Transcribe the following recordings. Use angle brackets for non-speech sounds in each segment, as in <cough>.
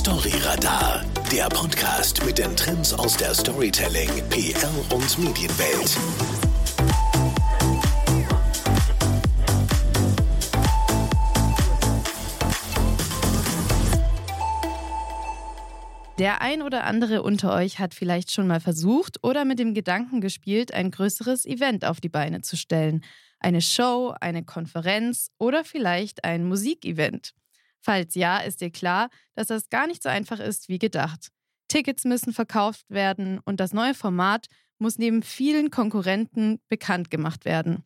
Storyradar, der Podcast mit den Trends aus der Storytelling, PR und Medienwelt. Der ein oder andere unter euch hat vielleicht schon mal versucht oder mit dem Gedanken gespielt, ein größeres Event auf die Beine zu stellen. Eine Show, eine Konferenz oder vielleicht ein Musikevent. Falls ja, ist dir klar, dass das gar nicht so einfach ist wie gedacht. Tickets müssen verkauft werden und das neue Format muss neben vielen Konkurrenten bekannt gemacht werden.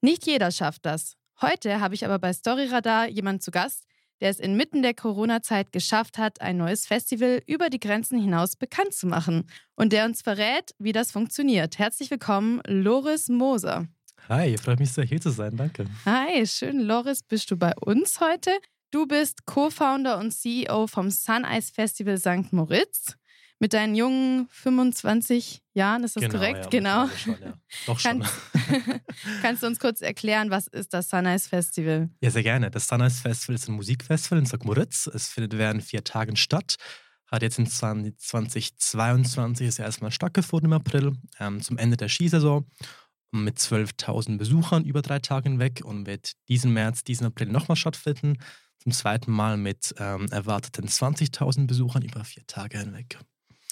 Nicht jeder schafft das. Heute habe ich aber bei Storyradar jemanden zu Gast, der es inmitten der Corona-Zeit geschafft hat, ein neues Festival über die Grenzen hinaus bekannt zu machen und der uns verrät, wie das funktioniert. Herzlich willkommen, Loris Moser. Hi, freut mich sehr, hier zu sein. Danke. Hi, schön, Loris, bist du bei uns heute. Du bist Co-Founder und CEO vom Sun Ice Festival St. Moritz. Mit deinen jungen 25 Jahren, ist das genau, korrekt? Ja, genau. Schon, ja. Doch schon. Kannst, <laughs> kannst du uns kurz erklären, was ist das Sun Ice Festival? Ja, sehr gerne. Das Sun Ice Festival ist ein Musikfestival in St. Moritz. Es findet während vier Tagen statt. Hat jetzt in 2022 das erste Mal stattgefunden im April, ähm, zum Ende der Skisaison mit 12.000 Besuchern über drei Tage hinweg und wird diesen März, diesen April nochmal stattfinden. Zum zweiten Mal mit ähm, erwarteten 20.000 Besuchern über vier Tage hinweg.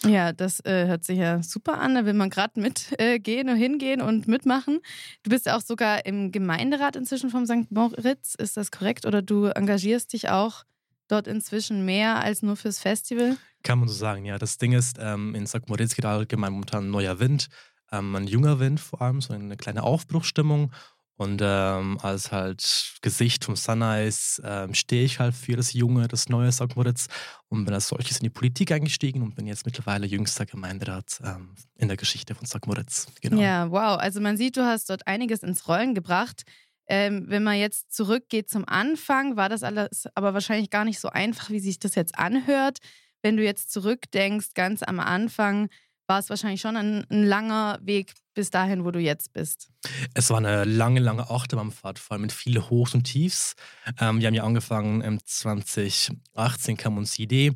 Ja, das äh, hört sich ja super an. Da will man gerade mitgehen äh, und hingehen und mitmachen. Du bist auch sogar im Gemeinderat inzwischen vom St. Moritz. Ist das korrekt? Oder du engagierst dich auch dort inzwischen mehr als nur fürs Festival? Kann man so sagen, ja. Das Ding ist, ähm, in St. Moritz geht allgemein momentan ein neuer Wind. Ähm, ein junger Wind vor allem, so eine kleine Aufbruchstimmung. Und ähm, als halt Gesicht vom Sunrise ähm, stehe ich halt für das junge, das neue St. Moritz und bin als solches in die Politik eingestiegen und bin jetzt mittlerweile jüngster Gemeinderat ähm, in der Geschichte von St. Moritz. Genau. Ja, wow. Also man sieht, du hast dort einiges ins Rollen gebracht. Ähm, wenn man jetzt zurückgeht zum Anfang, war das alles aber wahrscheinlich gar nicht so einfach, wie sich das jetzt anhört. Wenn du jetzt zurückdenkst, ganz am Anfang, war es wahrscheinlich schon ein, ein, langer Weg bis dahin, wo du jetzt bist. Es war eine lange, lange Achterbahnfahrt, vor allem mit vielen Hochs und Tiefs. Ähm, wir haben ja angefangen, im 2018 kam uns die Idee,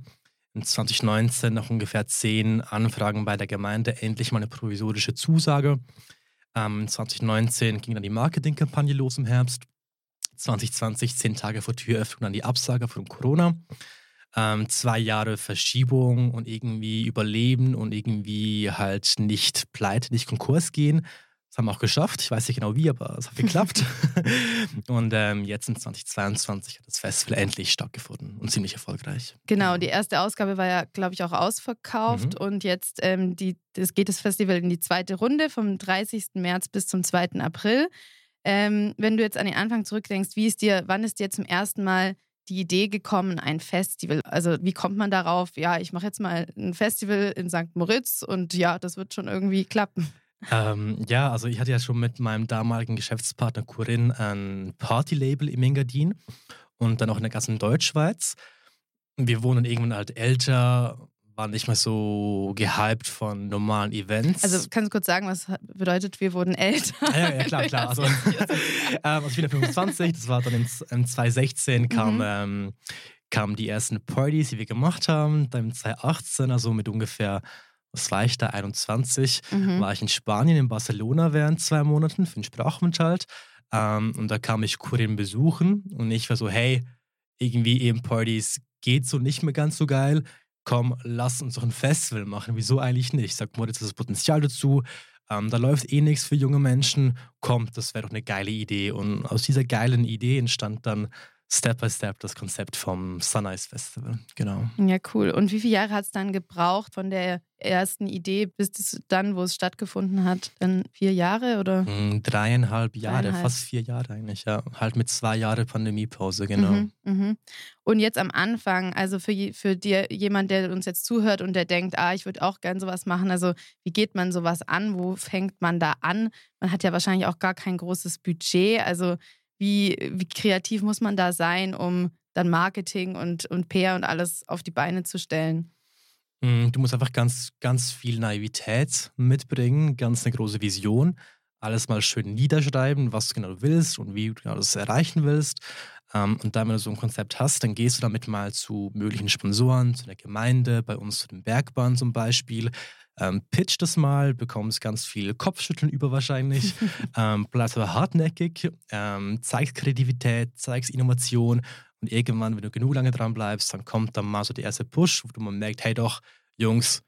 in 2019 noch ungefähr zehn Anfragen bei der Gemeinde, endlich mal eine provisorische Zusage. Ähm, 2019 ging dann die Marketingkampagne los im Herbst. 2020, zehn Tage vor Türöffnung, dann die Absage von Corona ähm, zwei Jahre Verschiebung und irgendwie überleben und irgendwie halt nicht pleite, nicht Konkurs gehen. Das haben wir auch geschafft. Ich weiß nicht genau wie, aber es hat geklappt. <laughs> <laughs> und ähm, jetzt in 2022 hat das Festival endlich stattgefunden und ziemlich erfolgreich. Genau, die erste Ausgabe war ja, glaube ich, auch ausverkauft. Mhm. Und jetzt ähm, die, das geht das Festival in die zweite Runde vom 30. März bis zum 2. April. Ähm, wenn du jetzt an den Anfang zurückdenkst, wie ist dir, wann ist dir zum ersten Mal die Idee gekommen, ein Festival? Also wie kommt man darauf, ja, ich mache jetzt mal ein Festival in St. Moritz und ja, das wird schon irgendwie klappen? Ähm, ja, also ich hatte ja schon mit meinem damaligen Geschäftspartner Corinne ein Partylabel im Engadin und dann auch in der ganzen Deutschschweiz. Wir wohnen irgendwann halt älter war nicht mehr so gehypt von normalen Events. Also kannst du kurz sagen, was bedeutet, wir wurden älter? Ja, ja klar, klar. <laughs> Also, ähm, also ich bin 25, das war dann in, in 2016 kam, mhm. ähm, kamen die ersten Partys, die wir gemacht haben. Dann in 2018, also mit ungefähr, was war ich da, 21, mhm. war ich in Spanien, in Barcelona während zwei Monaten für den Sprachunterhalt. Ähm, und da kam ich Corinne besuchen und ich war so, hey, irgendwie eben Partys geht so nicht mehr ganz so geil komm, lass uns doch ein Festival machen. Wieso eigentlich nicht? Sagt Moritz, das Potenzial dazu. Ähm, da läuft eh nichts für junge Menschen. Komm, das wäre doch eine geile Idee. Und aus dieser geilen Idee entstand dann Step by Step das Konzept vom Sunrise Festival. Genau. Ja, cool. Und wie viele Jahre hat es dann gebraucht von der ersten Idee bis dann, wo es stattgefunden hat? Dann vier Jahre oder? Mm, dreieinhalb Jahre, Dreieinhalb. fast vier Jahre eigentlich, ja. Halt mit zwei Jahren Pandemiepause, genau. Mhm, mh. Und jetzt am Anfang, also für, für dir, jemand, der uns jetzt zuhört und der denkt, ah, ich würde auch gern sowas machen, also wie geht man sowas an? Wo fängt man da an? Man hat ja wahrscheinlich auch gar kein großes Budget. Also wie, wie kreativ muss man da sein, um dann Marketing und, und PR und alles auf die Beine zu stellen? Mm, du musst einfach ganz, ganz viel Naivität mitbringen, ganz eine große Vision. Alles mal schön niederschreiben, was du genau willst und wie du genau das erreichen willst. Ähm, und dann, wenn du so ein Konzept hast, dann gehst du damit mal zu möglichen Sponsoren, zu der Gemeinde, bei uns zu den Bergbahnen zum Beispiel. Ähm, pitch das mal, bekommst ganz viel Kopfschütteln über wahrscheinlich, <laughs> ähm, bleibst aber hartnäckig, ähm, zeigst Kreativität, zeigst Innovation. Und irgendwann, wenn du genug lange dran bleibst, dann kommt dann mal so der erste Push, wo man merkt, hey doch, Jungs,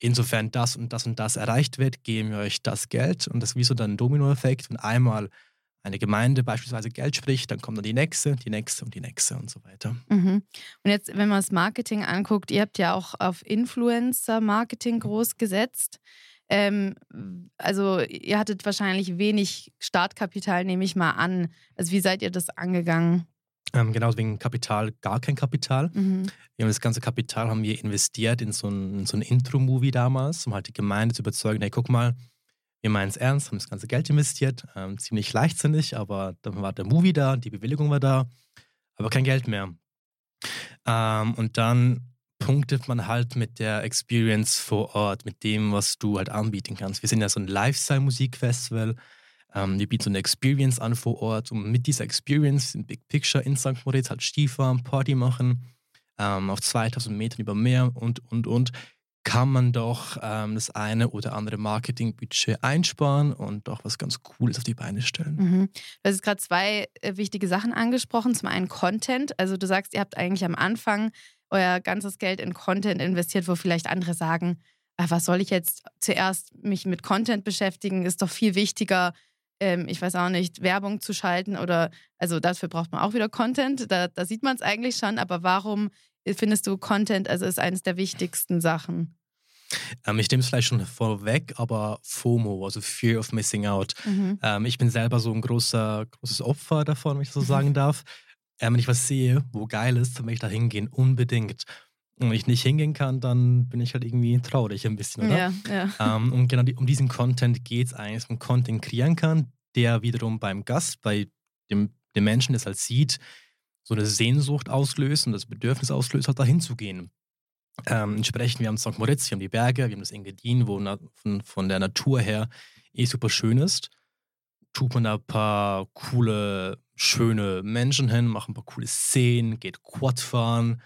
insofern das und das und das erreicht wird, geben wir euch das Geld. Und das ist wie so dann ein Dominoeffekt und einmal eine Gemeinde beispielsweise Geld spricht, dann kommt dann die nächste, die nächste und die nächste und so weiter. Mhm. Und jetzt, wenn man das Marketing anguckt, ihr habt ja auch auf Influencer-Marketing groß gesetzt. Ähm, also ihr hattet wahrscheinlich wenig Startkapital, nehme ich mal an. Also wie seid ihr das angegangen? Ähm, genau wegen Kapital, gar kein Kapital. Mhm. Wir haben das ganze Kapital haben wir investiert in so ein, so ein Intro-Movie damals, um halt die Gemeinde zu überzeugen, hey, guck mal, wir meinen es ernst, haben das ganze Geld investiert, ähm, ziemlich leichtsinnig, aber dann war der Movie da, die Bewilligung war da, aber kein Geld mehr. Ähm, und dann punktet man halt mit der Experience vor Ort, mit dem, was du halt anbieten kannst. Wir sind ja so ein Lifestyle-Musikfestival. Ähm, wir bieten so eine Experience an vor Ort und mit dieser Experience in Big Picture in St. Moritz halt Skifahren, Party machen, ähm, auf 2000 Metern über Meer und, und, und kann man doch ähm, das eine oder andere Marketingbudget einsparen und doch was ganz Cooles auf die Beine stellen. Mhm. Du hast gerade zwei äh, wichtige Sachen angesprochen. Zum einen Content. Also du sagst, ihr habt eigentlich am Anfang euer ganzes Geld in Content investiert, wo vielleicht andere sagen, ach, was soll ich jetzt zuerst mich mit Content beschäftigen? Ist doch viel wichtiger, ähm, ich weiß auch nicht, Werbung zu schalten oder, also dafür braucht man auch wieder Content, da, da sieht man es eigentlich schon, aber warum findest du Content, also ist eines der wichtigsten Sachen? Ähm, ich nehme es vielleicht schon vorweg, aber FOMO, also Fear of Missing Out. Mhm. Ähm, ich bin selber so ein großer, großes Opfer davon, wenn ich so mhm. sagen <laughs> darf. Ähm, wenn ich was sehe, wo geil ist, dann möchte ich da hingehen, unbedingt. Und wenn ich nicht hingehen kann, dann bin ich halt irgendwie traurig ein bisschen, oder? Ja, ja. Ähm, und genau die, um diesen Content geht es eigentlich, dass man Content kreieren kann, der wiederum beim Gast, bei dem, dem Menschen, es halt sieht, so eine Sehnsucht auslöst und das Bedürfnis auslöst, halt dahin zu gehen. Ähm, entsprechend, wir haben St. Moritz, wir haben die Berge, wir haben das Engadin, wo na, von, von, der Natur her eh super schön ist. Tut man da ein paar coole, schöne Menschen hin, macht ein paar coole Szenen, geht Quad fahren,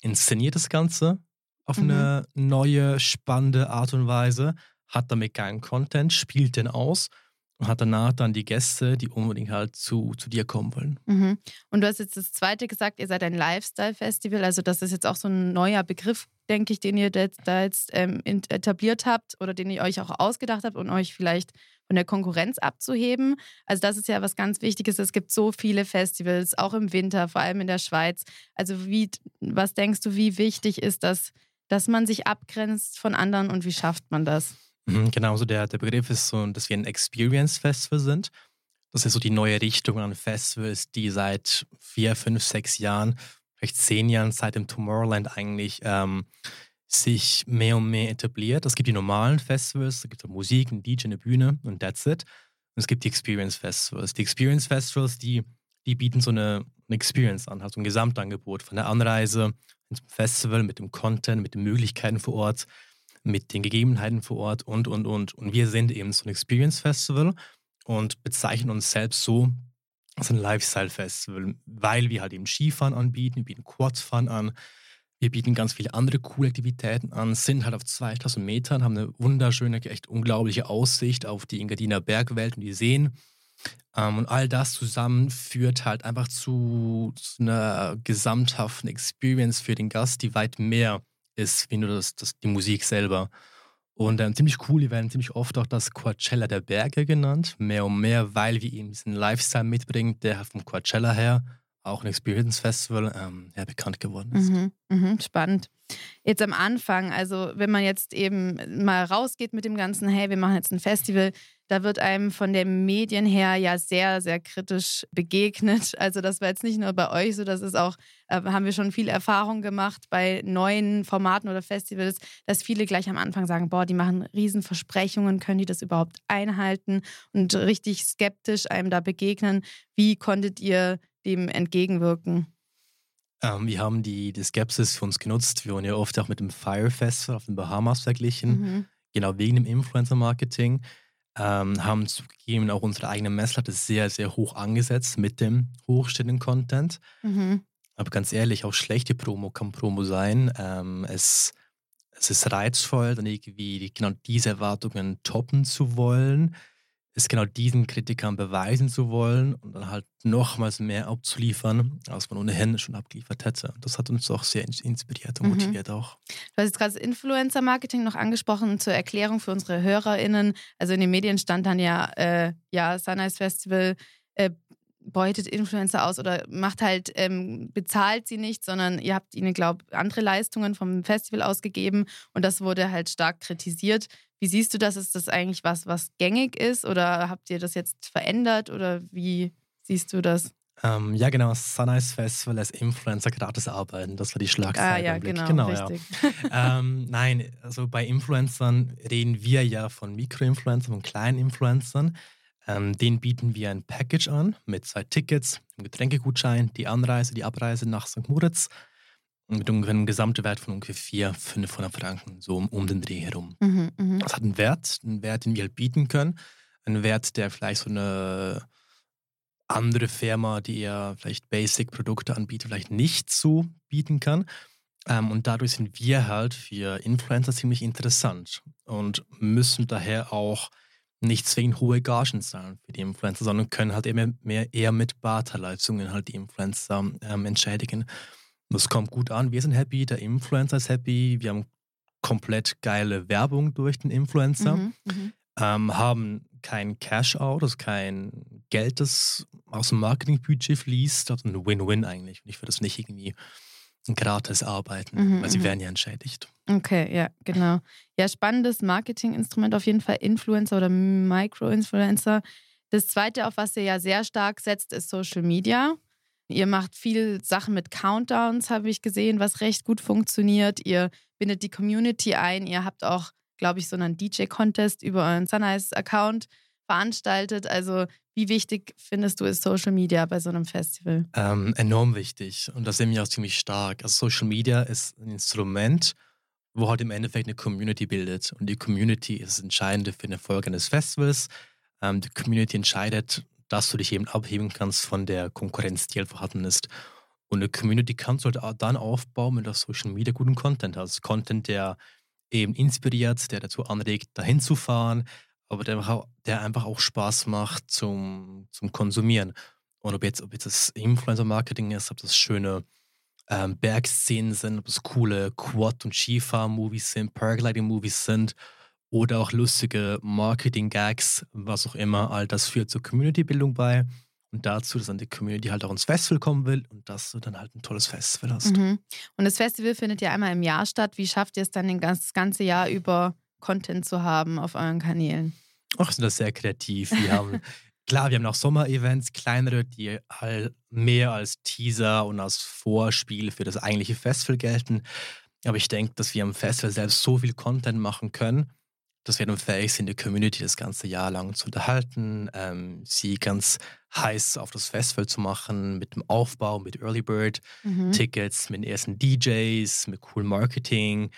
inszeniert das Ganze auf mhm. eine neue, spannende Art und Weise, hat damit geilen Content, spielt den aus und hat danach dann die Gäste, die unbedingt halt zu, zu dir kommen wollen. Mhm. Und du hast jetzt das zweite gesagt, ihr seid ein Lifestyle-Festival. Also, das ist jetzt auch so ein neuer Begriff, denke ich, den ihr da jetzt ähm, etabliert habt oder den ihr euch auch ausgedacht habt, um euch vielleicht von der Konkurrenz abzuheben. Also, das ist ja was ganz Wichtiges. Es gibt so viele Festivals, auch im Winter, vor allem in der Schweiz. Also, wie, was denkst du, wie wichtig ist das, dass man sich abgrenzt von anderen und wie schafft man das? Mhm, genau, so der, der Begriff ist so, dass wir ein Experience-Festival sind. Das ist so die neue Richtung an Festivals, die seit vier, fünf, sechs Jahren, vielleicht zehn Jahren seit dem Tomorrowland eigentlich ähm, sich mehr und mehr etabliert. Es gibt die normalen Festivals, da gibt es Musik, ein DJ, eine Bühne und that's it. Und es gibt die Experience Festivals. Die Experience Festivals, die, die bieten so eine, eine Experience an, halt so ein Gesamtangebot von der Anreise ins Festival mit dem Content, mit den Möglichkeiten vor Ort mit den Gegebenheiten vor Ort und, und, und. Und wir sind eben so ein Experience Festival und bezeichnen uns selbst so als ein Lifestyle Festival, weil wir halt eben Skifahren anbieten, wir bieten Quadfahren an, wir bieten ganz viele andere coole Aktivitäten an, sind halt auf 2000 Metern, haben eine wunderschöne, echt unglaubliche Aussicht auf die Engadiner Bergwelt und die Seen. Ähm, und all das zusammen führt halt einfach zu, zu einer gesamthaften Experience für den Gast, die weit mehr ist, wie nur das, das, die Musik selber. Und ähm, ziemlich cool, die werden ziemlich oft auch das Coachella der Berge genannt, mehr und mehr, weil wir eben diesen Lifestyle mitbringen, der vom Coachella her auch ein Experience Festival ähm, ja, bekannt geworden ist. Mhm, mh, spannend. Jetzt am Anfang, also wenn man jetzt eben mal rausgeht mit dem Ganzen, hey, wir machen jetzt ein Festival, da wird einem von den Medien her ja sehr, sehr kritisch begegnet. <laughs> Also das war jetzt nicht nur bei euch so, das ist auch, äh, haben wir schon viel Erfahrung gemacht bei neuen Formaten oder Festivals, dass viele gleich am Anfang sagen, boah, die machen Riesenversprechungen, können die das überhaupt einhalten und richtig skeptisch einem da begegnen. Wie konntet ihr dem entgegenwirken? Ähm, wir haben die, die Skepsis für uns genutzt. Wir wurden ja oft auch mit dem Fire Festival auf den Bahamas verglichen, mhm. genau wegen dem Influencer-Marketing. Ähm, haben zugegeben, auch unsere eigene Messlatte sehr, sehr hoch angesetzt mit dem hochstehenden Content. Mhm. Aber ganz ehrlich, auch schlechte Promo kann Promo sein. Ähm, es, es ist reizvoll, dann irgendwie genau diese Erwartungen toppen zu wollen es genau diesen Kritikern beweisen zu wollen und dann halt nochmals mehr abzuliefern, als man ohnehin schon abgeliefert hätte. Das hat uns auch sehr inspiriert und mhm. motiviert auch. Du hast jetzt gerade das Influencer-Marketing noch angesprochen zur Erklärung für unsere HörerInnen. Also in den Medien stand dann ja, äh, ja, Sunrise Festival äh, beutet Influencer aus oder macht halt, ähm, bezahlt sie nicht, sondern ihr habt ihnen, glaube ich, andere Leistungen vom Festival ausgegeben und das wurde halt stark kritisiert. Wie siehst du das? Ist das eigentlich was, was gängig ist oder habt ihr das jetzt verändert oder wie siehst du das? Ähm, ja, genau. Sunrise Festival als Influencer gratis arbeiten. Das war die Schlagzeile. Ah, ja, genau. genau richtig. Ja. ähm, nein, also bei Influencern reden wir ja von Mikroinfluencern, von kleinen Influencern. Ähm, denen bieten wir ein Package an mit zwei Tickets, einem Getränkegutschein, die Anreise, die Abreise nach St. Moritz mit ungefähr einem Gesamtwert von ungefähr 400, 500 Franken, so um, um den Dreh herum. Mhm, mh. Das hat einen Wert, einen Wert, den wir halt bieten können. Einen Wert, der vielleicht so eine andere Firma, die eher vielleicht Basic-Produkte anbietet, vielleicht nicht so bieten kann. Ähm, und dadurch sind wir halt für Influencer ziemlich interessant und müssen daher auch nicht zwingend hohe Gagen zahlen für die Influencer, sondern können halt eher, mehr, eher mit Barterleistungen halt die Influencer ähm, entschädigen. Das kommt gut an. Wir sind happy, der Influencer ist happy. Wir haben komplett geile Werbung durch den Influencer. Mhm, mhm. ähm, haben kein Cash-out, also kein Geld, das aus dem Marketingbudget fließt. Also ein Win-Win eigentlich. Und ich würde das nicht irgendwie gratis arbeiten, mhm, weil sie mhm. werden ja entschädigt. Okay, ja, genau. Ja, spannendes Marketinginstrument auf jeden Fall, Influencer oder Micro-Influencer. Das zweite, auf was ihr ja sehr stark setzt, ist Social Media. Ihr macht viel Sachen mit Countdowns, habe ich gesehen, was recht gut funktioniert. Ihr bindet die Community ein. Ihr habt auch, glaube ich, so einen DJ-Contest über euren Sunrise-Account veranstaltet. Also, wie wichtig findest du ist Social Media bei so einem Festival? Ähm, enorm wichtig. Und das sehen wir auch ziemlich stark. Also, Social Media ist ein Instrument, wo halt im Endeffekt eine Community bildet. Und die Community ist das Entscheidende für den Erfolg eines Festivals. Ähm, die Community entscheidet, dass du dich eben abheben kannst von der Konkurrenz, die halt vorhanden ist. Und eine Community kannst du halt dann aufbauen, wenn du auf Social Media guten Content hast. Content, der eben inspiriert, der dazu anregt, dahin zu fahren, aber der, der einfach auch Spaß macht zum, zum Konsumieren. Und ob jetzt, ob jetzt das Influencer-Marketing ist, ob das schöne ähm, Bergszenen sind, ob das coole Quad- und Skifahr-Movies sind, Paragliding-Movies sind oder auch lustige Marketing-Gags, was auch immer. All das führt zur Community-Bildung bei und dazu, dass dann die Community halt auch ins Festival kommen will und dass du dann halt ein tolles Festival hast. Mhm. Und das Festival findet ja einmal im Jahr statt. Wie schafft ihr es dann, das ganze Jahr über Content zu haben auf euren Kanälen? Ach, sind das sehr kreativ. Wir haben, <laughs> klar, wir haben auch Sommer-Events, kleinere, die halt mehr als Teaser und als Vorspiel für das eigentliche Festival gelten. Aber ich denke, dass wir am Festival selbst so viel Content machen können, dass wir dann fähig sind, die Community das ganze Jahr lang zu unterhalten, ähm, sie ganz heiß auf das Festival zu machen, mit dem Aufbau, mit Early Bird mhm. Tickets, mit den ersten DJs, mit coolen Marketing.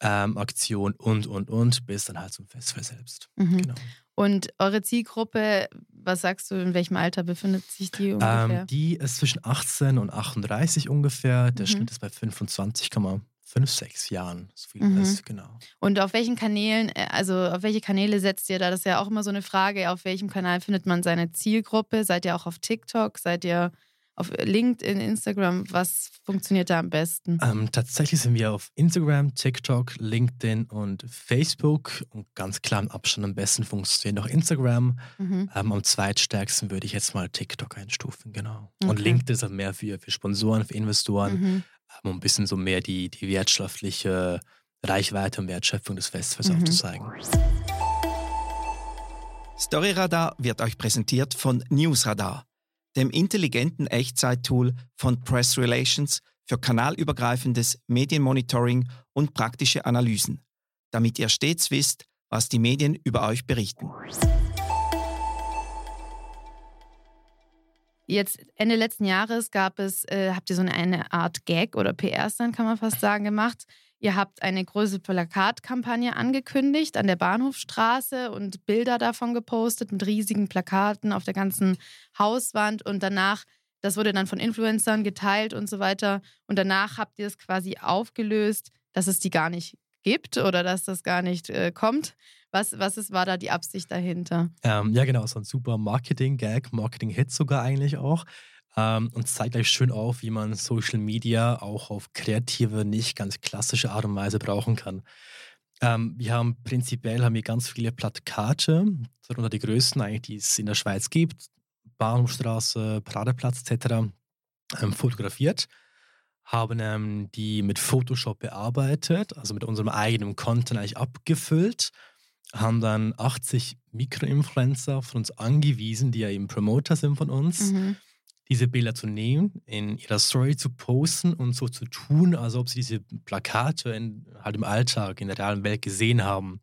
Ähm, Aktion und, und, und, bis dann halt zum Festival selbst. Mhm. Genau. Und eure Zielgruppe, was sagst du, in welchem Alter befindet sich die ungefähr? Ähm, die ist zwischen 18 und 38 ungefähr. Der mhm. Schnitt ist bei 25,5 fünf, sechs Jahren. So viel mhm. ist, genau. Und auf welchen Kanälen, äh, also auf welche Kanäle setzt ihr da? Das ist ja auch immer so eine Frage. Auf welchem Kanal findet man seine Zielgruppe? Seid ihr auch auf TikTok? Seid ihr auf LinkedIn, Instagram? Was funktioniert da am besten? Ähm, tatsächlich sind wir auf Instagram, TikTok, LinkedIn und Facebook. Und ganz klar im Abstand am besten funktioniert noch Instagram. Mhm. Ähm, am zweitstärksten würde ich jetzt mal TikTok einstufen, genau. Okay. Und LinkedIn ist auch mehr für, für Sponsoren, für Investoren. Mhm um ein bisschen so mehr die, die wirtschaftliche Reichweite und Wertschöpfung des Festivals mhm. aufzuzeigen. Storyradar wird euch präsentiert von Newsradar, dem intelligenten Echtzeit-Tool von Press Relations für kanalübergreifendes Medienmonitoring und praktische Analysen, damit ihr stets wisst, was die Medien über euch berichten. Jetzt Ende letzten Jahres gab es, äh, habt ihr so eine, Art Gag oder PR-Stand, kann man fast sagen, gemacht. Ihr habt eine große Plakatkampagne angekündigt an der Bahnhofstraße und Bilder davon gepostet mit riesigen Plakaten auf der ganzen Hauswand und danach, das wurde dann von Influencern geteilt und so weiter. Und danach habt ihr es quasi aufgelöst, dass es die gar nicht gibt oder dass das gar nicht äh, kommt. Was, was ist, war da die Absicht dahinter? Ähm, ja, genau, so ein super Marketing-Gag, Marketing-Hit sogar eigentlich auch. Ähm, und zeigt euch schön auf, wie man Social Media auch auf kreative, nicht ganz klassische Art und Weise brauchen kann. Ähm, wir haben prinzipiell haben wir ganz viele Plakate, darunter die größten eigentlich, die es in der Schweiz gibt, Bahnhofstraße, Pradeplatz etc., ähm, fotografiert haben ähm, die mit Photoshop bearbeitet, also mit unserem eigenen Content eigentlich abgefüllt, haben dann 80 Mikroinfluencer von uns angewiesen, die ja eben Promoter sind von uns, mhm. Diese Bilder zu nehmen, in ihrer Story zu posten und so zu tun, als ob sie diese Plakate in, halt im Alltag, in der realen Welt gesehen haben.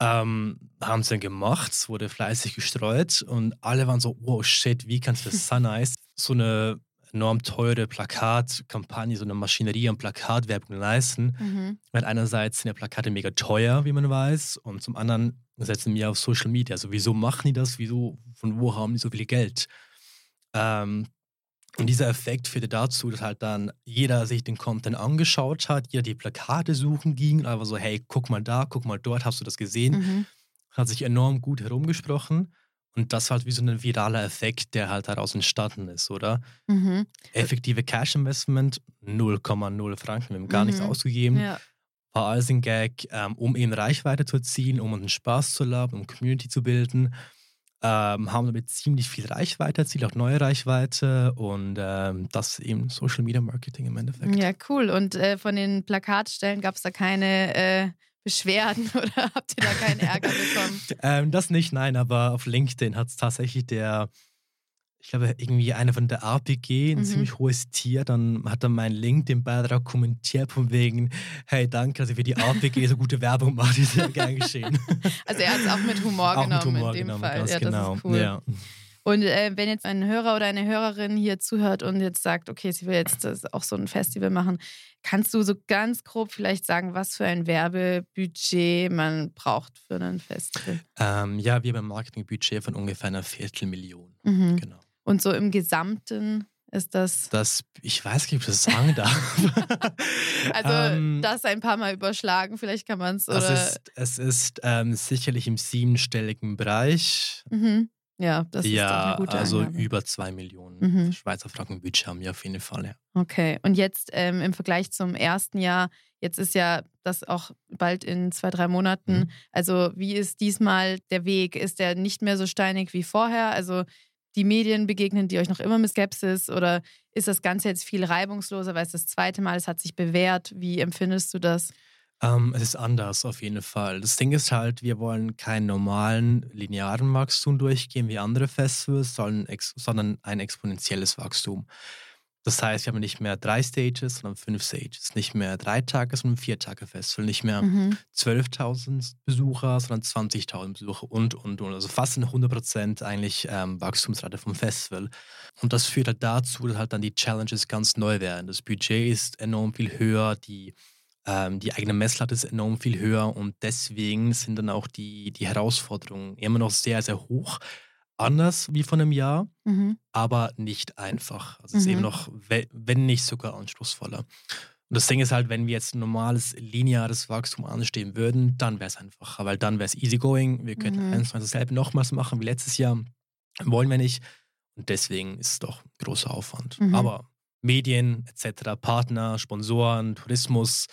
Ähm, haben sie dann gemacht, es wurde fleißig gestreut und alle waren so, wow, shit, wie kannst du das <laughs> so nice, so eine enorm teure Plakatkampagne, so eine Maschinerie an Plakatwerbung leisten. Mhm. Weil einerseits sind ja Plakate mega teuer, wie man weiß, und zum anderen setzen wir auf Social Media. Also wieso machen die das? Wieso, von wo haben die so viel Geld? Ähm, und dieser Effekt führte dazu, dass halt dann jeder sich den Content angeschaut hat, jeder die Plakate suchen ging, aber so, hey, guck mal da, guck mal dort, hast du das gesehen? Mhm. Hat sich enorm gut herumgesprochen. Und das halt wie so ein viraler Effekt, der halt daraus entstanden ist, oder? Mhm. Effektive Cash-Investment, 0,0 Franken, wir haben gar mhm. nichts ausgegeben. Ja. War alles ein Gag, ähm, um eben Reichweite zu erzielen, um einen Spaß zu haben, um Community zu bilden. Ähm, haben damit ziemlich viel Reichweite erzielt, auch neue Reichweite und ähm, das eben Social Media Marketing im Endeffekt. Ja, cool. Und äh, von den Plakatstellen gab es da keine äh, Beschwerden <laughs> oder habt ihr da keinen Ärger bekommen? ähm, das nicht, nein, aber auf LinkedIn hat es tatsächlich der, ich glaube, irgendwie einer von der APG, ein mhm. ziemlich hohes Tier, dann hat er meinen LinkedIn-Beitrag kommentiert von wegen, hey, danke, dass ihr für die APG so gute Werbung macht, ist sehr gern geschehen. <laughs> Also er hat es auch mit Humor auch genommen mit Humor in dem genommen, Fall. ja, genau. das ist cool. Ja. Und äh, wenn jetzt ein Hörer oder eine Hörerin hier zuhört und jetzt sagt, okay, sie will jetzt auch so ein Festival machen, kannst du so ganz grob vielleicht sagen, was für ein Werbebudget man braucht für ein Festival? Ähm, ja, wir haben ein Marketingbudget von ungefähr einer Viertelmillion. Mhm. Genau. Und so im Gesamten ist das. Das, ich weiß nicht, ob ich das sagen darf. <laughs> also, ähm, das ein paar Mal überschlagen, vielleicht kann man es. Es ist, es ist ähm, sicherlich im siebenstelligen Bereich. Mhm. Ja, das ja, ist doch eine gute also Angabe. über zwei Millionen mhm. Schweizer Franken Budget haben wir auf jeden Fall, ja. Okay, und jetzt ähm, im Vergleich zum ersten Jahr, jetzt ist ja das auch bald in zwei, drei Monaten. Mhm. Also wie ist diesmal der Weg? Ist der nicht mehr so steinig wie vorher? Also die Medien begegnen die euch noch immer mit Skepsis oder ist das Ganze jetzt viel reibungsloser, weil es das zweite Mal, es hat sich bewährt? Wie empfindest du das? Ähm, es ist anders auf jeden Fall. Das Ding ist halt, wir wollen keinen normalen linearen Wachstum durchgehen wie andere Festivals, sondern, sondern ein exponentielles Wachstum. Das heißt, wir haben nicht mehr drei Stages, sondern fünf Stages. Nicht mehr drei Tage, sondern vier Tage Festival. Nicht mehr mhm. 12.000 Besucher, sondern 20.000 Besucher und, und, und. Also fast eine 100% eigentlich ähm, Wachstumsrate vom Festival. Und das führt halt dazu, dass halt dann die Challenges ganz neu werden. Das Budget ist enorm viel höher, die ähm, die eigene Messlatte ist enorm viel höher und deswegen sind dann auch die, die Herausforderungen immer noch sehr, sehr hoch. Anders wie vor einem Jahr, mhm. aber nicht einfach. Also es ist eben mhm. noch, wenn nicht sogar anspruchsvoller. Und das Ding ist halt, wenn wir jetzt ein normales, lineares Wachstum anstehen würden, dann wäre es einfacher, weil dann wäre es easygoing. Wir könnten mhm. eins dasselbe nochmals machen wie letztes Jahr. Wollen wir nicht. Und deswegen ist es doch großer Aufwand. Mhm. Aber Medien etc., Partner, Sponsoren, Tourismus,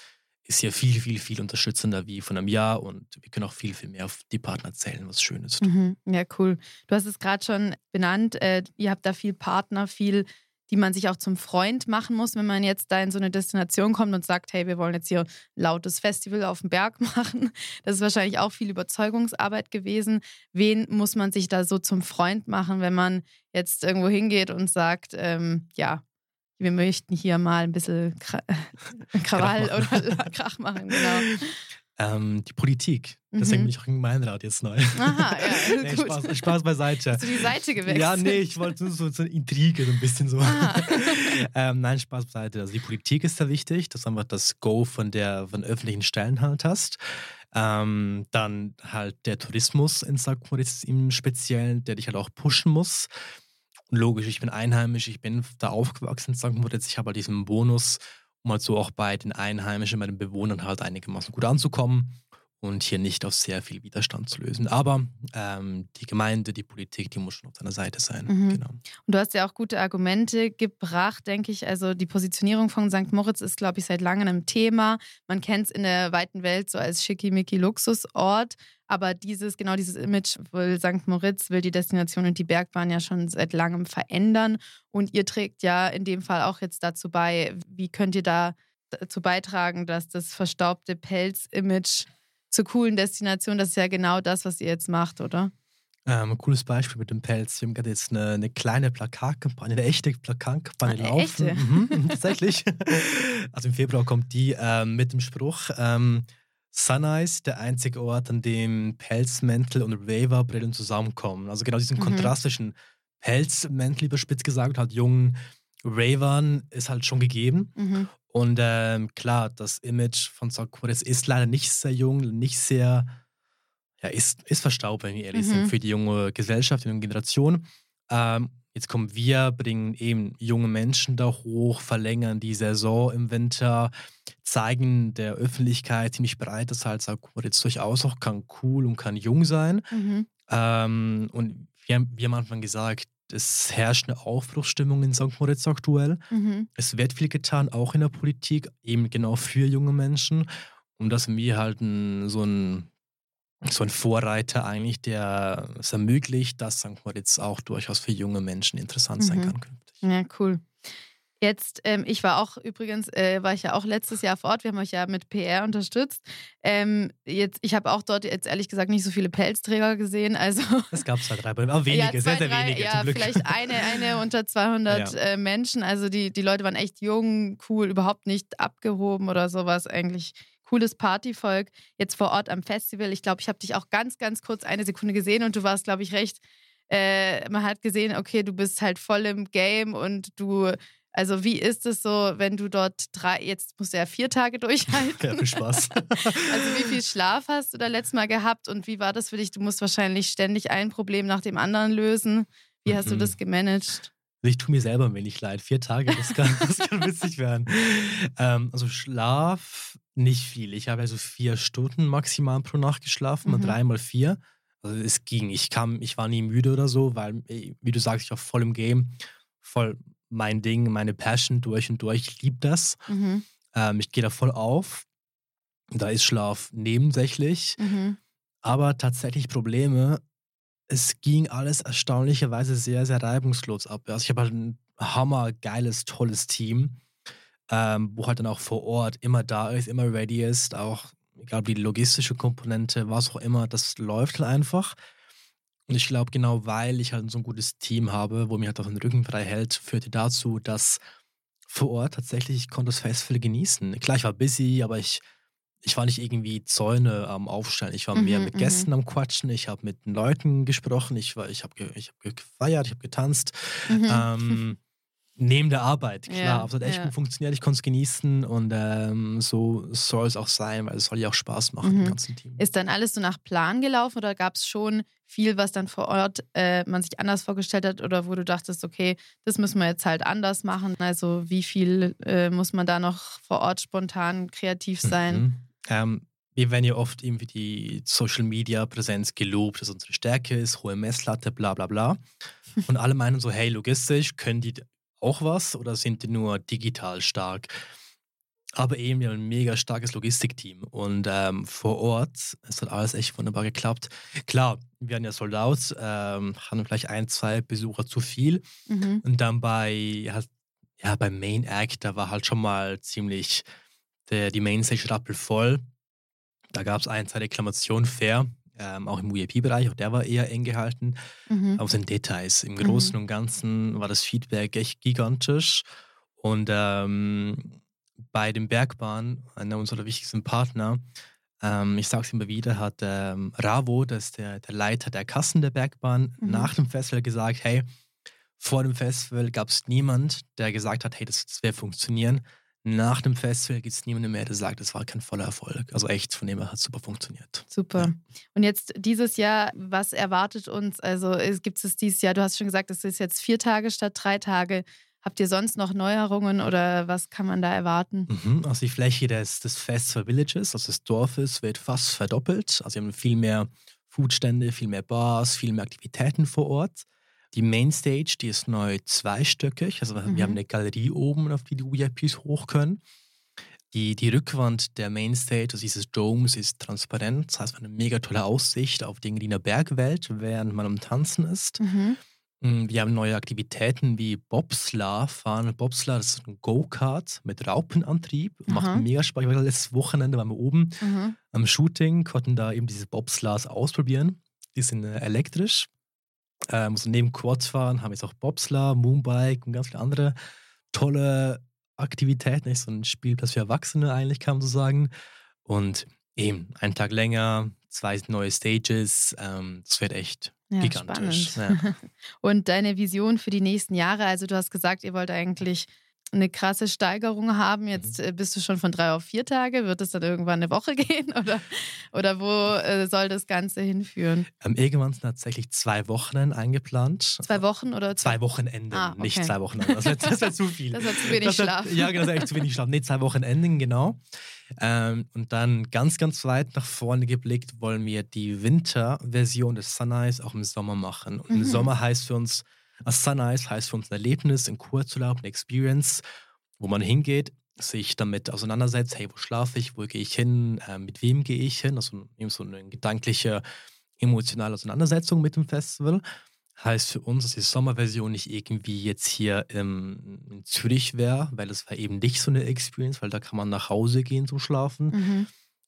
ist ja viel, viel, viel unterstützender wie von einem Jahr und wir können auch viel, viel mehr auf die Partner zählen, was schön ist. Mhm. Ja, cool. Du hast es gerade schon benannt, äh, ihr habt da viel Partner, viel, die man sich auch zum Freund machen muss, wenn man jetzt da in so eine Destination kommt und sagt, hey, wir wollen jetzt hier ein lautes Festival auf dem Berg <laughs> machen. Das ist wahrscheinlich auch viel Überzeugungsarbeit gewesen. Wen muss man sich da so zum Freund machen, wenn man jetzt irgendwo hingeht und sagt, ähm, ja, wir möchten hier mal ein bisschen <laughs> Krawall oder <laughs> Krach machen, genau. Ähm, die Politik. Deswegen Mhm. bin ich auch im Gemeinderat jetzt neu. Aha, ja, <laughs> nee, gut. Spaß, Spaß beiseite. Hast du die Seite gewechselt? Ja, nee, ich wollte nur so, so eine Intrige, so ein bisschen so. Ah. ähm, nein, Spaß beiseite. Also die Politik ist da wichtig, dass du einfach das Go von der von öffentlichen Stellen halt hast. Ähm, dann halt der Tourismus in St. Moritz im Speziellen, der dich halt auch pushen muss. Und logisch, ich bin einheimisch, ich bin da aufgewachsen in St. Moritz, ich habe halt diesen Bonus, um halt so auch bei den Einheimischen, bei den Bewohnern halt einigermaßen gut anzukommen und hier nicht auf sehr viel Widerstand zu lösen. Aber ähm, die Gemeinde, die Politik, die muss schon auf deiner Seite sein. Mhm. Genau. Und du hast ja auch gute Argumente gebracht, denke ich. Also die Positionierung von St. Moritz ist, glaube ich, seit langem ein Thema. Man kennt es in der weiten Welt so als schickimicki Luxusort. Aber dieses, genau dieses Image will St. Moritz, will die Destination und die Bergbahn ja schon seit langem verändern. Und ihr trägt ja in dem Fall auch jetzt dazu bei, wie könnt ihr da dazu beitragen, dass das verstaubte Pelz-Image zur coolen Destination, das ist ja genau das, was ihr jetzt macht, oder? Ähm, ein cooles Beispiel mit dem Pelz. Wir haben gerade jetzt eine, eine kleine Plakatkampagne, eine echte Plakatkampagne eine laufen. echte? Mhm, mhm, tatsächlich. <laughs> also im Februar kommt die ähm, mit dem Spruch: ähm, Sunrise, der einzige Ort, an dem Pelzmäntel und Raver-Brillen zusammenkommen. Also genau diesen Mhm. Kontrast zwischen Pelzmäntel, überspitzt gesagt, halt jungen Ravern ist halt schon gegeben. Mhm. Und ähm, klar, das Image von. Moritz ist leider nicht sehr jung, nicht sehr, ja, ist, ist verstaubt, wenn wir ehrlich Mhm. sind, für die junge Gesellschaft, die junge Generation. Ähm, jetzt kommen wir, bringen eben junge Menschen da hoch, verlängern die Saison im Winter, zeigen der Öffentlichkeit ziemlich breit, dass halt St. Moritz durchaus auch kann cool und kann jung sein. Mhm. Ähm, und wir, haben- wir haben am Anfang gesagt, es herrscht eine Aufbruchsstimmung in St. Moritz aktuell. Mhm. Es wird viel getan, auch in der Politik, eben genau für junge Menschen. Und das sind wir halt ein, so, ein, so ein Vorreiter eigentlich, der es ermöglicht, dass St. Moritz auch durchaus für junge Menschen interessant sein Mhm. kann künftig. Ja, cool. Jetzt, ähm, ich war auch übrigens, äh, war ich ja auch letztes Jahr vor Ort. Wir haben euch ja mit PR unterstützt. Ähm, jetzt, ich habe auch dort jetzt ehrlich gesagt nicht so viele Pelzträger gesehen. Also Es gab zwei, drei, aber wenige, ja, zwei, sehr, sehr drei, wenige ja, vielleicht eine, eine <laughs> unter 200 Ja. äh, Menschen. Also die, die Leute waren echt jung, cool, überhaupt nicht abgehoben oder sowas. Eigentlich cooles Partyvolk. Jetzt vor Ort am Festival. Ich glaube, ich habe dich auch ganz, ganz kurz eine Sekunde gesehen und du warst, glaube ich, recht. Äh, man hat gesehen, okay, du bist halt voll im Game und du. Also wie ist es so, wenn du dort drei, jetzt musst du ja vier Tage <laughs> durchhalten. Ja, viel Spaß. <laughs> Also wie viel Schlaf hast du da letztes Mal gehabt und wie war das für dich? Du musst wahrscheinlich ständig ein Problem nach dem anderen lösen. Wie hast du Mhm. das gemanagt? Ich tue mir selber ein wenig leid. Vier Tage, das kann, das kann <laughs> witzig werden. Ähm, also Schlaf nicht viel. Ich habe also vier Stunden maximal pro Nacht geschlafen, mal Mhm. dreimal vier. Also es ging. Ich kam, ich war nie müde oder so, weil, wie du sagst, ich war voll im Game, voll mein Ding, meine Passion durch und durch. Ich liebe das. Mhm. Ähm, ich gehe da voll auf. Da ist Schlaf nebensächlich. Mhm. Aber tatsächlich Probleme. Es ging alles erstaunlicherweise sehr, sehr reibungslos ab. Also ich habe halt ein hammergeiles, tolles Team, ähm, wo halt dann auch vor Ort immer da ist, immer ready ist, auch egal wie die logistische Komponente, was auch immer, das läuft halt einfach. Und ich glaube, genau weil ich halt so ein gutes Team habe, wo mir halt auch den Rücken frei hält, führte dazu, dass vor Ort tatsächlich, ich konnte das Festival genießen. Klar, ich war busy, aber ich, ich war nicht irgendwie Zäune am Aufstellen. Ich war mehr Mhm, mit mhm. Gästen am Quatschen, ich habe mit Leuten gesprochen, ich, war- ich habe ich hab gefeiert, ich habe getanzt. Mhm. Ähm, neben der Arbeit, klar. Ja, aber es hat echt ja. gut funktioniert, ich konnte es genießen und ähm, so soll es auch sein, weil es soll ja auch Spaß machen, Mhm. dem ganzen Team. Ist dann alles so nach Plan gelaufen oder gab es schon viel, was dann vor Ort äh, man sich anders vorgestellt hat oder wo du dachtest, okay, das müssen wir jetzt halt anders machen? Also wie viel äh, muss man da noch vor Ort spontan kreativ sein? Mhm. Ähm, wir werden ja oft irgendwie die Social Media Präsenz gelobt, dass unsere Stärke ist, hohe Messlatte, bla bla bla. <laughs> Und alle meinen so, hey, logistisch, können die auch was oder sind die nur digital stark? Aber eben, wir haben ein mega starkes Logistikteam und ähm, vor Ort, es hat alles echt wunderbar geklappt. Klar, wir hatten ja Sold Out, ähm, hatten vielleicht ein, zwei Besucher zu viel. Mhm. Und dann bei, ja, beim Main Act, da war halt schon mal ziemlich der, die Mainstage rappelvoll. Da gab es ein, zwei Reklamationen, fair, ähm, auch im VIP-Bereich, auch der war eher eng gehalten. Mhm. Aus den Details. Im Großen und Ganzen war das Feedback echt gigantisch. Und ähm, bei den Bergbahnen, einer unserer wichtigsten Partner, Ähm, ich sage es immer wieder, hat ähm, Ravo, das ist der, der Leiter der Kassen der Bergbahn, mhm. nach dem Festival gesagt, hey, vor dem Festival gab es niemand, der gesagt hat, hey, das, das wird funktionieren. Nach dem Festival gibt es niemanden mehr, der sagt, das war kein voller Erfolg. Also echt, von dem her hat es super funktioniert. Super. Ja. Und jetzt dieses Jahr, was erwartet uns? Also gibt es dieses Jahr, du hast schon gesagt, es ist jetzt vier Tage statt drei Tage. Habt ihr sonst noch Neuerungen oder was kann man da erwarten? Mhm, also die Fläche des, des Festival Villages, also des Dorfes, wird fast verdoppelt. Also wir haben viel mehr Foodstände, viel mehr Bars, viel mehr Aktivitäten vor Ort. Die Mainstage, die ist neu zweistöckig. Also mhm. wir haben mhm. eine Galerie oben, auf die die VIPs hoch können. Die, die Rückwand der Mainstage, also dieses Domes, ist transparent. Das heißt, man hat eine mega tolle Aussicht auf die Engadiner Bergwelt, während man am Tanzen ist. Mhm. Mm, wir haben neue Aktivitäten wie Bobsla fahren. Bobsla das ist ein Go-Kart mit Raupenantrieb. Macht Aha. mega Spaß. Ich war letztes Wochenende waren wir oben mhm. am Shooting, konnten da eben diese Bobslas ausprobieren. Die sind äh, elektrisch äh, muss neben Quads fahren, haben jetzt auch Bobsler, Moonbike und ganz viele andere tolle Aktivitäten. Nicht so ein Spielplatz für Erwachsene eigentlich, kann man so sagen. Und eben einen Tag länger, zwei neue Stages. Ähm, das wird echt ja, gigantisch. Ja. <laughs> Und deine Vision für die nächsten Jahre? Also du hast gesagt, ihr wollt eigentlich eine krasse Steigerung haben. Jetzt mhm. Äh, bist du schon von drei auf vier Tage. Wird es dann irgendwann eine Woche <laughs> gehen oder, oder wo äh, soll das Ganze hinführen? Ähm, irgendwann sind tatsächlich zwei Wochen eingeplant. Zwei Wochen oder zwei, Wochenenden, ah, okay. nicht zwei Wochen. Das wäre wär zu viel. Das wäre zu wenig das Schlaf. ja, genau, das wäre echt zu wenig Schlaf. Nee, zwei Wochenenden, genau. Ähm, und dann ganz, ganz weit nach vorne geblickt wollen wir die Winterversion des Sunrise auch im Sommer machen. Und mhm. im Sommer heißt für uns Sunrise heißt für uns ein Erlebnis, ein Kurzurlaub, eine Experience, wo man hingeht, sich damit auseinandersetzt, hey, wo schlafe ich, wo gehe ich hin, äh, mit wem gehe ich hin, also eben so eine gedankliche, emotionale Auseinandersetzung mit dem Festival. Heißt für uns, dass die Sommerversion nicht irgendwie jetzt hier im, in Zürich wäre, weil es war eben nicht so eine Experience, weil da kann man nach Hause gehen zum Schlafen, mhm.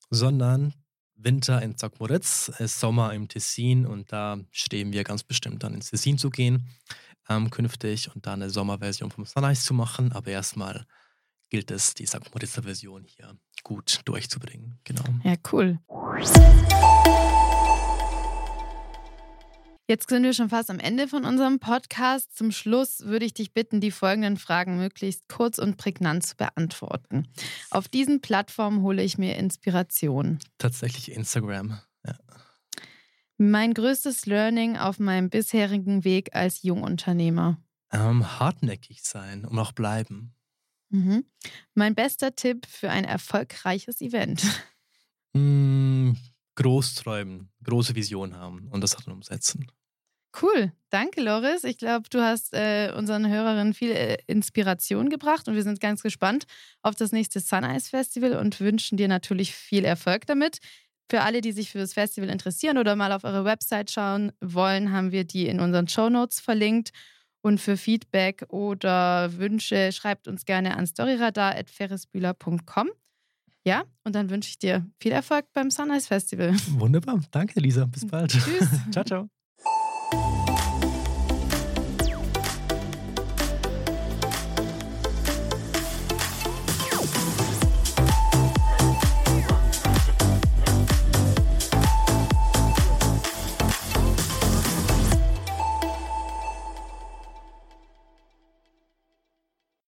sondern Winter in St. Moritz, Sommer im Tessin und da stehen wir ganz bestimmt dann ins Tessin zu gehen ähm, künftig und da eine Sommerversion vom Sunrise zu machen. Aber erstmal gilt es, die St. Moritzer Version hier gut durchzubringen. Genau. Ja, cool. Jetzt sind wir schon fast am Ende von unserem Podcast. Zum Schluss würde ich dich bitten, die folgenden Fragen möglichst kurz und prägnant zu beantworten. Auf diesen Plattformen hole ich mir Inspiration. Tatsächlich Instagram. Ja. Mein größtes Learning auf meinem bisherigen Weg als Jungunternehmer. Ähm, hartnäckig sein und auch bleiben. Mhm. Mein bester Tipp für ein erfolgreiches Event. Mm, groß träumen, große Vision haben und das dann umsetzen. Cool, danke Loris. Ich glaube, du hast äh, unseren Hörerinnen viel äh, Inspiration gebracht und wir sind ganz gespannt auf das nächste Sunrise Festival und wünschen dir natürlich viel Erfolg damit. Für alle, die sich für das Festival interessieren oder mal auf eure Website schauen wollen, haben wir die in unseren Show Notes verlinkt. Und für Feedback oder Wünsche schreibt uns gerne an storyradar.ferrisbühler.com. Ja, und dann wünsche ich dir viel Erfolg beim Sunrise Festival. Wunderbar. Danke, Lisa. Bis <laughs> bald. Tschüss. ciao, ciao.